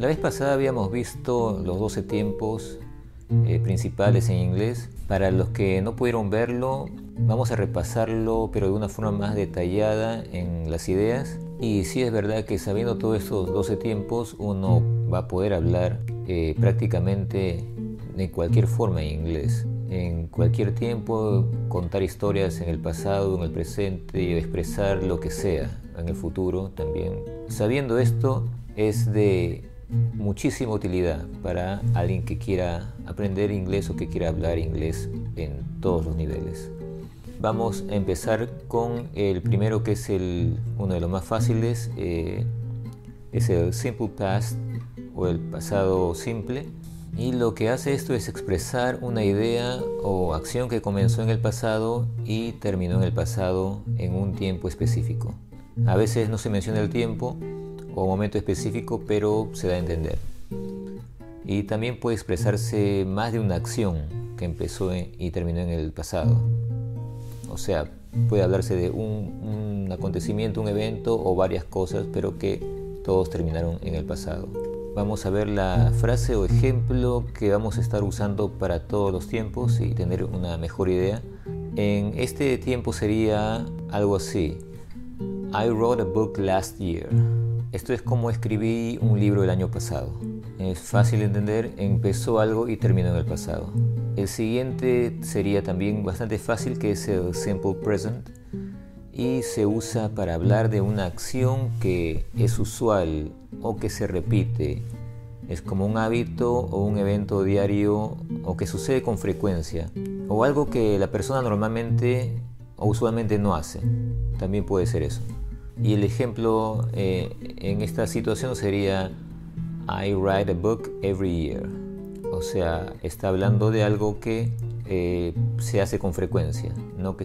La vez pasada habíamos visto los 12 tiempos eh, principales en inglés. Para los que no pudieron verlo, vamos a repasarlo, pero de una forma más detallada en las ideas. Y sí es verdad que sabiendo todos estos 12 tiempos, uno va a poder hablar eh, prácticamente de cualquier forma en inglés. En cualquier tiempo, contar historias en el pasado, en el presente y expresar lo que sea en el futuro también. Sabiendo esto, es de muchísima utilidad para alguien que quiera aprender inglés o que quiera hablar inglés en todos los niveles. Vamos a empezar con el primero que es el, uno de los más fáciles, eh, es el simple past o el pasado simple. Y lo que hace esto es expresar una idea o acción que comenzó en el pasado y terminó en el pasado en un tiempo específico. A veces no se menciona el tiempo, o momento específico, pero se da a entender. Y también puede expresarse más de una acción que empezó y terminó en el pasado. O sea, puede hablarse de un, acontecimiento, un evento o varias cosas, pero que todos terminaron en el pasado. Vamos a ver la frase o ejemplo que vamos a estar usando para todos los tiempos y tener una mejor idea. En este tiempo sería algo así. I wrote a book last year. Esto es como escribí un libro el año pasado. Es fácil de entender, empezó algo y terminó en el pasado. El siguiente sería también bastante fácil, que es el simple present, y se usa para hablar de una acción que es usual o que se repite. Es como un hábito o un evento diario o que sucede con frecuencia, o algo que la persona normalmente o usualmente no hace. También puede ser eso. Y el ejemplo eh, en esta situación sería I write a book every year. O sea, está hablando de algo que eh, se hace con frecuencia, no que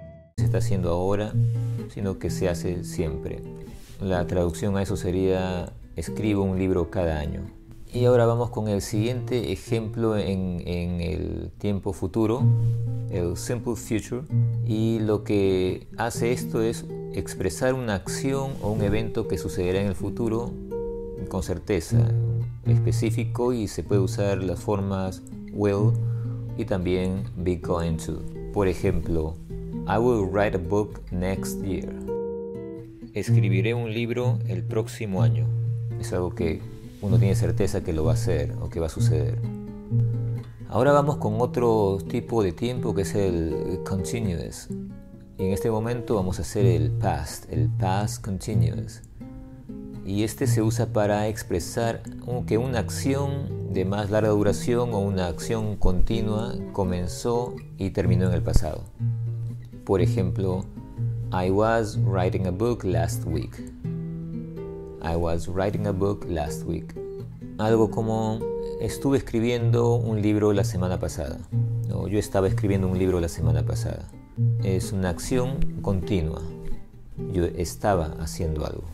Está haciendo ahora, sino que se hace siempre. La traducción a eso sería escribo un libro cada año. Y ahora vamos con el siguiente ejemplo en, en, el tiempo futuro, el Simple Future. Y lo que hace esto es expresar una acción o un evento que sucederá en el futuro con certeza, específico y se puede usar las formas will y también be going to. Por ejemplo, I will write a book next year. Escribiré un libro el próximo año. Es algo que uno tiene certeza que lo va a hacer o que va a suceder. Ahora vamos con otro tipo de tiempo que es el continuous. Y en este momento vamos a hacer el past, el past continuous. Y este se usa para expresar que una acción de más larga duración o una acción continua comenzó y terminó en el pasado. Por ejemplo, I was writing a book last week. I was writing a book last week. Algo como estuve escribiendo un libro la semana pasada. Yo estaba escribiendo un libro la semana pasada. Es una acción continua. Yo estaba haciendo algo.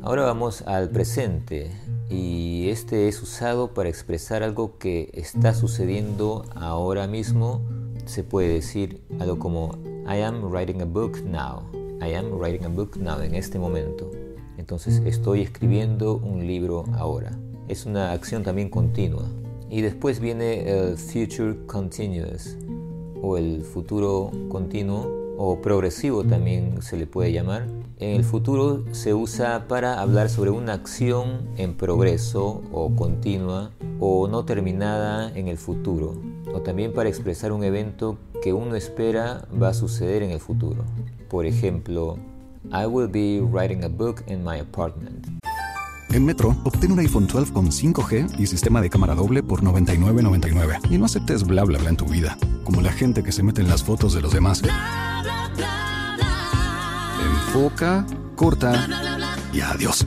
Ahora vamos al presente y este es usado para expresar algo que está sucediendo ahora mismo. Se puede decir algo como I am writing a book now. I am writing a book now en este momento. Entonces estoy escribiendo un libro ahora. Es una acción también continua. Y después viene el future continuous o el futuro continuo o progresivo también se le puede llamar. En el futuro se usa para hablar sobre una acción en progreso o continua o no terminada en el futuro o también para expresar un evento que uno espera va a suceder en el futuro. Por ejemplo, I will be writing a book in my apartment. En Metro, obtén un iPhone 12 con 5G y sistema de cámara doble por $99.99. Y no aceptes bla bla bla en tu vida, como la gente que se mete en las fotos de los demás. Enfoca, corta y adiós.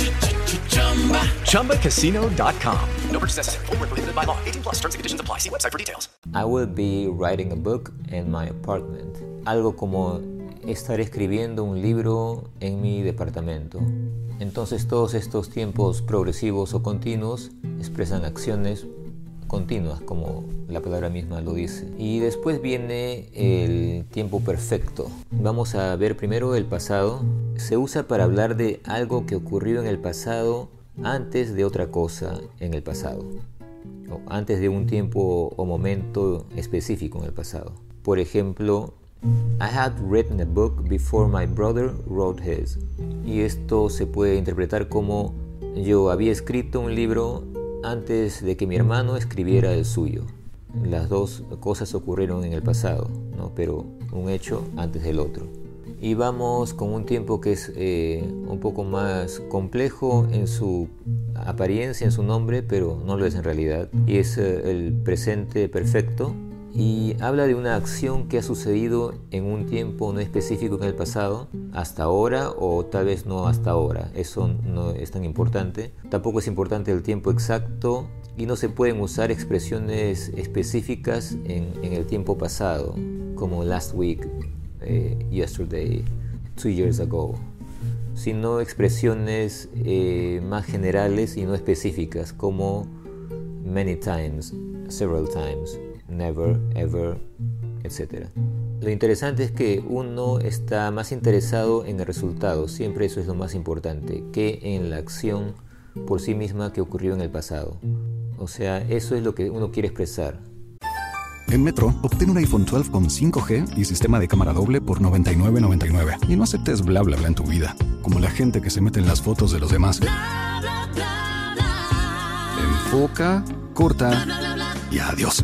ChumbaCasino.com. No purchase necessary. Full prohibited by law. 18 plus terms and conditions apply. See website for details. I will be writing a book in my apartment. Algo como estaré escribiendo un libro en mi departamento. Entonces todos estos tiempos progresivos o continuos expresan acciones continuas, como la palabra misma lo dice. Y después viene el tiempo perfecto. Vamos a ver primero el pasado. Se usa para hablar de algo que ocurrió en el pasado antes de otra cosa en el pasado. O antes de un tiempo o momento específico en el pasado. Por ejemplo, I had written a book before my brother wrote his. Y esto se puede interpretar como yo había escrito un libro antes de que mi hermano escribiera el suyo. Las dos cosas ocurrieron en el pasado, ¿no? pero un hecho antes del otro. Y vamos con un tiempo que es eh, un poco más complejo en su apariencia, en su nombre, pero no lo es en realidad. Y es eh, el presente perfecto, y habla de una acción que ha sucedido en un tiempo no específico en el pasado, hasta ahora o tal vez no hasta ahora. Eso no es tan importante. Tampoco es importante el tiempo exacto y no se pueden usar expresiones específicas en, el tiempo pasado, como last week, eh, yesterday, two years ago, sino expresiones eh, más generales y no específicas, como many times, several times never, ever, etc. Lo interesante es que uno está más interesado en el resultado, siempre eso es lo más importante, que en la acción por sí misma que ocurrió en el pasado. O sea, eso es lo que uno quiere expresar. En Metro, obtén un iPhone 12 con 5G y sistema de cámara doble por $99.99. Y no aceptes bla bla bla en tu vida, como la gente que se mete en las fotos de los demás. Enfoca, corta y adiós.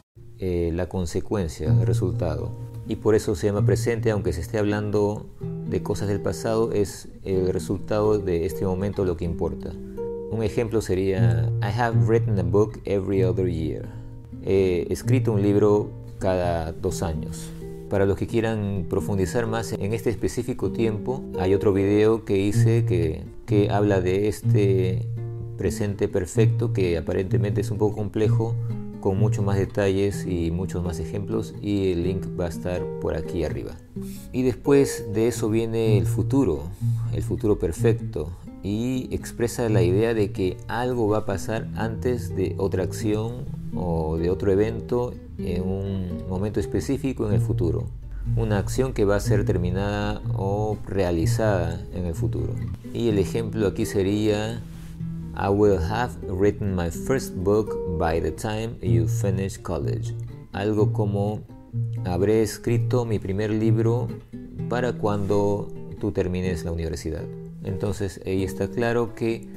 Eh, la consecuencia, el resultado. Y por eso se llama presente, aunque se esté hablando de cosas del pasado, es el resultado de este momento lo que importa. Un ejemplo sería, I have written a book every other year. He escrito un libro cada dos años. Para los que quieran profundizar más en este específico tiempo, hay otro video que hice que, que habla de este presente perfecto que aparentemente es un poco complejo, con muchos más detalles y muchos más ejemplos y el link va a estar por aquí arriba. Y después de eso viene el futuro, el futuro perfecto y expresa la idea de que algo va a pasar antes de otra acción o de otro evento en un momento específico en el futuro. Una acción que va a ser terminada o realizada en el futuro. Y el ejemplo aquí sería I will have written my first book by the time you finish college. Algo como habré escrito mi primer libro para cuando tú termines la universidad. Entonces ahí está claro que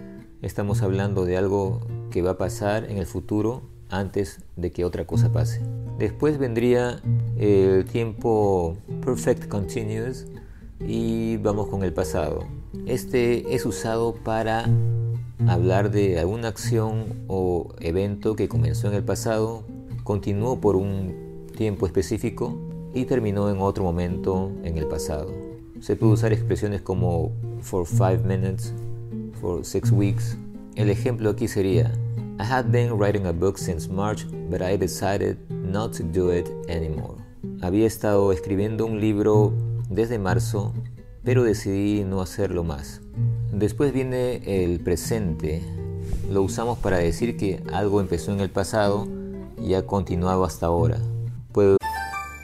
estamos hablando de algo que va a pasar en el futuro antes de que otra cosa pase. Después vendría el tiempo perfect continuous Y vamos con el pasado. Este es usado para hablar de alguna acción o evento que comenzó en el pasado, continuó por un tiempo específico y terminó en otro momento en el pasado. Se puede usar expresiones como for five minutes, for six weeks. El ejemplo aquí sería I had been writing a book since March, but I decided not to do it anymore. Había estado escribiendo un libro desde marzo, pero decidí no hacerlo más. Después viene el presente. Lo usamos para decir que algo empezó en el pasado y ha continuado hasta ahora.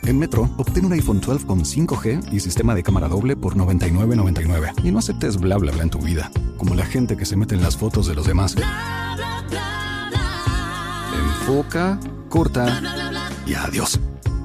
En Metro, obtén un iPhone 12 con 5G y sistema de cámara doble por $99.99. Y no aceptes bla bla bla en tu vida, como la gente que se mete en las fotos de los demás. Enfoca, corta y adiós.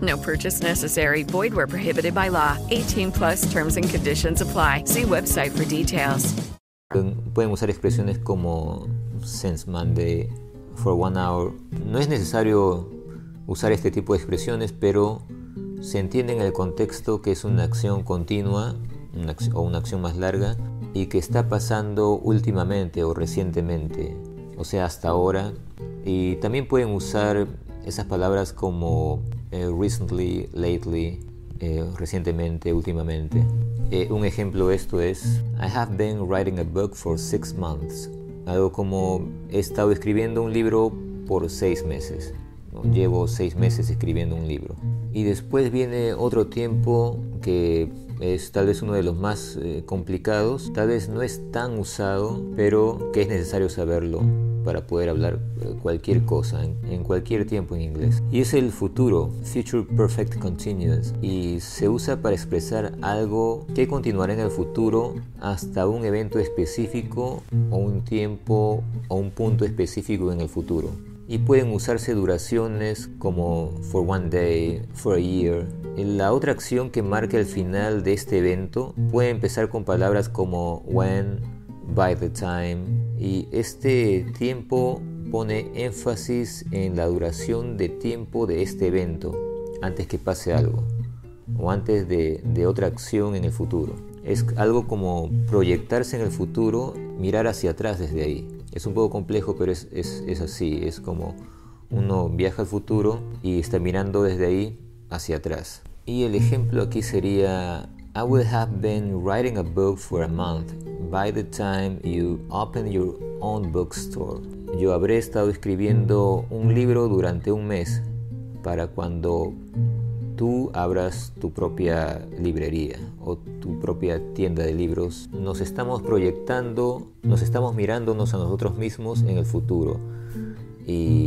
No purchase necessary. Void where prohibited by law. 18 plus terms and conditions apply. See website for details. Usar expresiones como since Monday, for one hour. No es necesario usar este tipo de expresiones, pero se entiende en el contexto que es una acción continua o una acción más larga y que está pasando últimamente o recientemente, o sea, hasta ahora. Y también pueden usar esas palabras como eh, recently, lately, eh, recientemente, últimamente. Eh, un ejemplo de esto es I have been writing a book for six months. Algo como he estado escribiendo un libro por seis meses. Llevo seis meses escribiendo un libro. Y después viene otro tiempo que es tal vez uno de los más eh, complicados, tal vez no es tan usado, pero que es necesario saberlo para poder hablar eh, cualquier cosa en, cualquier tiempo en inglés. Y es el futuro, Future Perfect Continuous, y se usa para expresar algo que continuará en el futuro hasta un evento específico o un tiempo o un punto específico en el futuro y pueden usarse duraciones como for one day, for a year. La otra acción que marca el final de este evento puede empezar con palabras como when, by the time y este tiempo pone énfasis en la duración de tiempo de este evento antes que pase algo o antes de, de otra acción en el futuro. Es algo como proyectarse en el futuro, mirar hacia atrás desde ahí. Es un poco complejo, pero es, es, es, así. Es como uno viaja al futuro y está mirando desde ahí hacia atrás. Y el ejemplo aquí sería, I would have been writing a book for a month by the time you open your own bookstore. Yo habré estado escribiendo un libro durante un mes para cuando tú abras tu propia librería o tu propia tienda de libros. Nos estamos proyectando, nos estamos mirándonos a nosotros mismos en el futuro. Y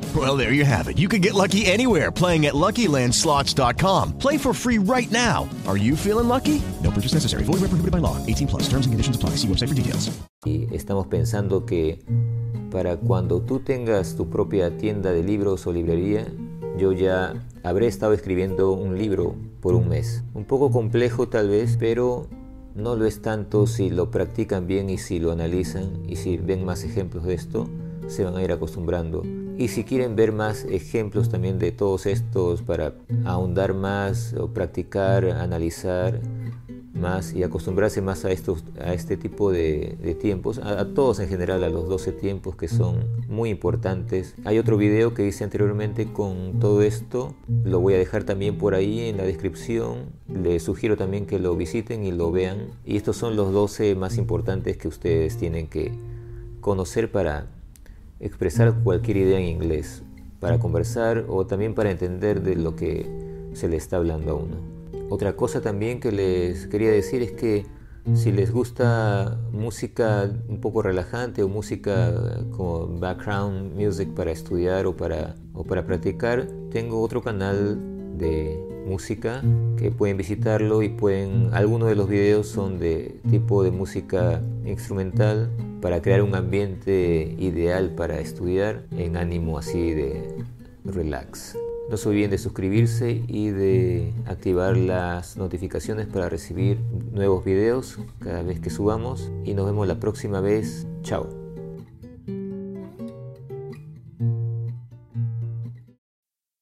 Well, there you have it. You can get lucky anywhere playing at LuckyLandSlots.com. Play for free right now. Are you feeling lucky? No purchase necessary. Void where prohibited by law. 18 plus. Terms and. Y estamos pensando que para cuando tú tengas tu propia tienda de libros o librería, yo ya habré estado escribiendo un libro por un mes. Un poco complejo tal vez, pero no lo es tanto si lo practican bien y si lo analizan y si ven más ejemplos de esto, se van a ir acostumbrando. Y si quieren ver más ejemplos también de todos estos para ahondar más o practicar, analizar más y acostumbrarse más a, estos, a este tipo de, de tiempos, a, a, todos en general, a los 12 tiempos que son muy importantes. Hay otro video que hice anteriormente con todo esto, lo voy a dejar también por ahí en la descripción. Les sugiero también que lo visiten y lo vean. Y estos son los 12 más importantes que ustedes tienen que conocer para expresar cualquier idea en inglés, para conversar o también para entender de lo que se le está hablando a uno. Otra cosa también que les quería decir es que si les gusta música un poco relajante o música como background music para estudiar o para, o para practicar, tengo otro canal de música que pueden visitarlo y pueden algunos de los videos son de tipo de música instrumental para crear un ambiente ideal para estudiar en ánimo así de relax. No se olviden de suscribirse y de activar las notificaciones para recibir nuevos videos cada vez que subamos. Y nos vemos la próxima vez. Chao.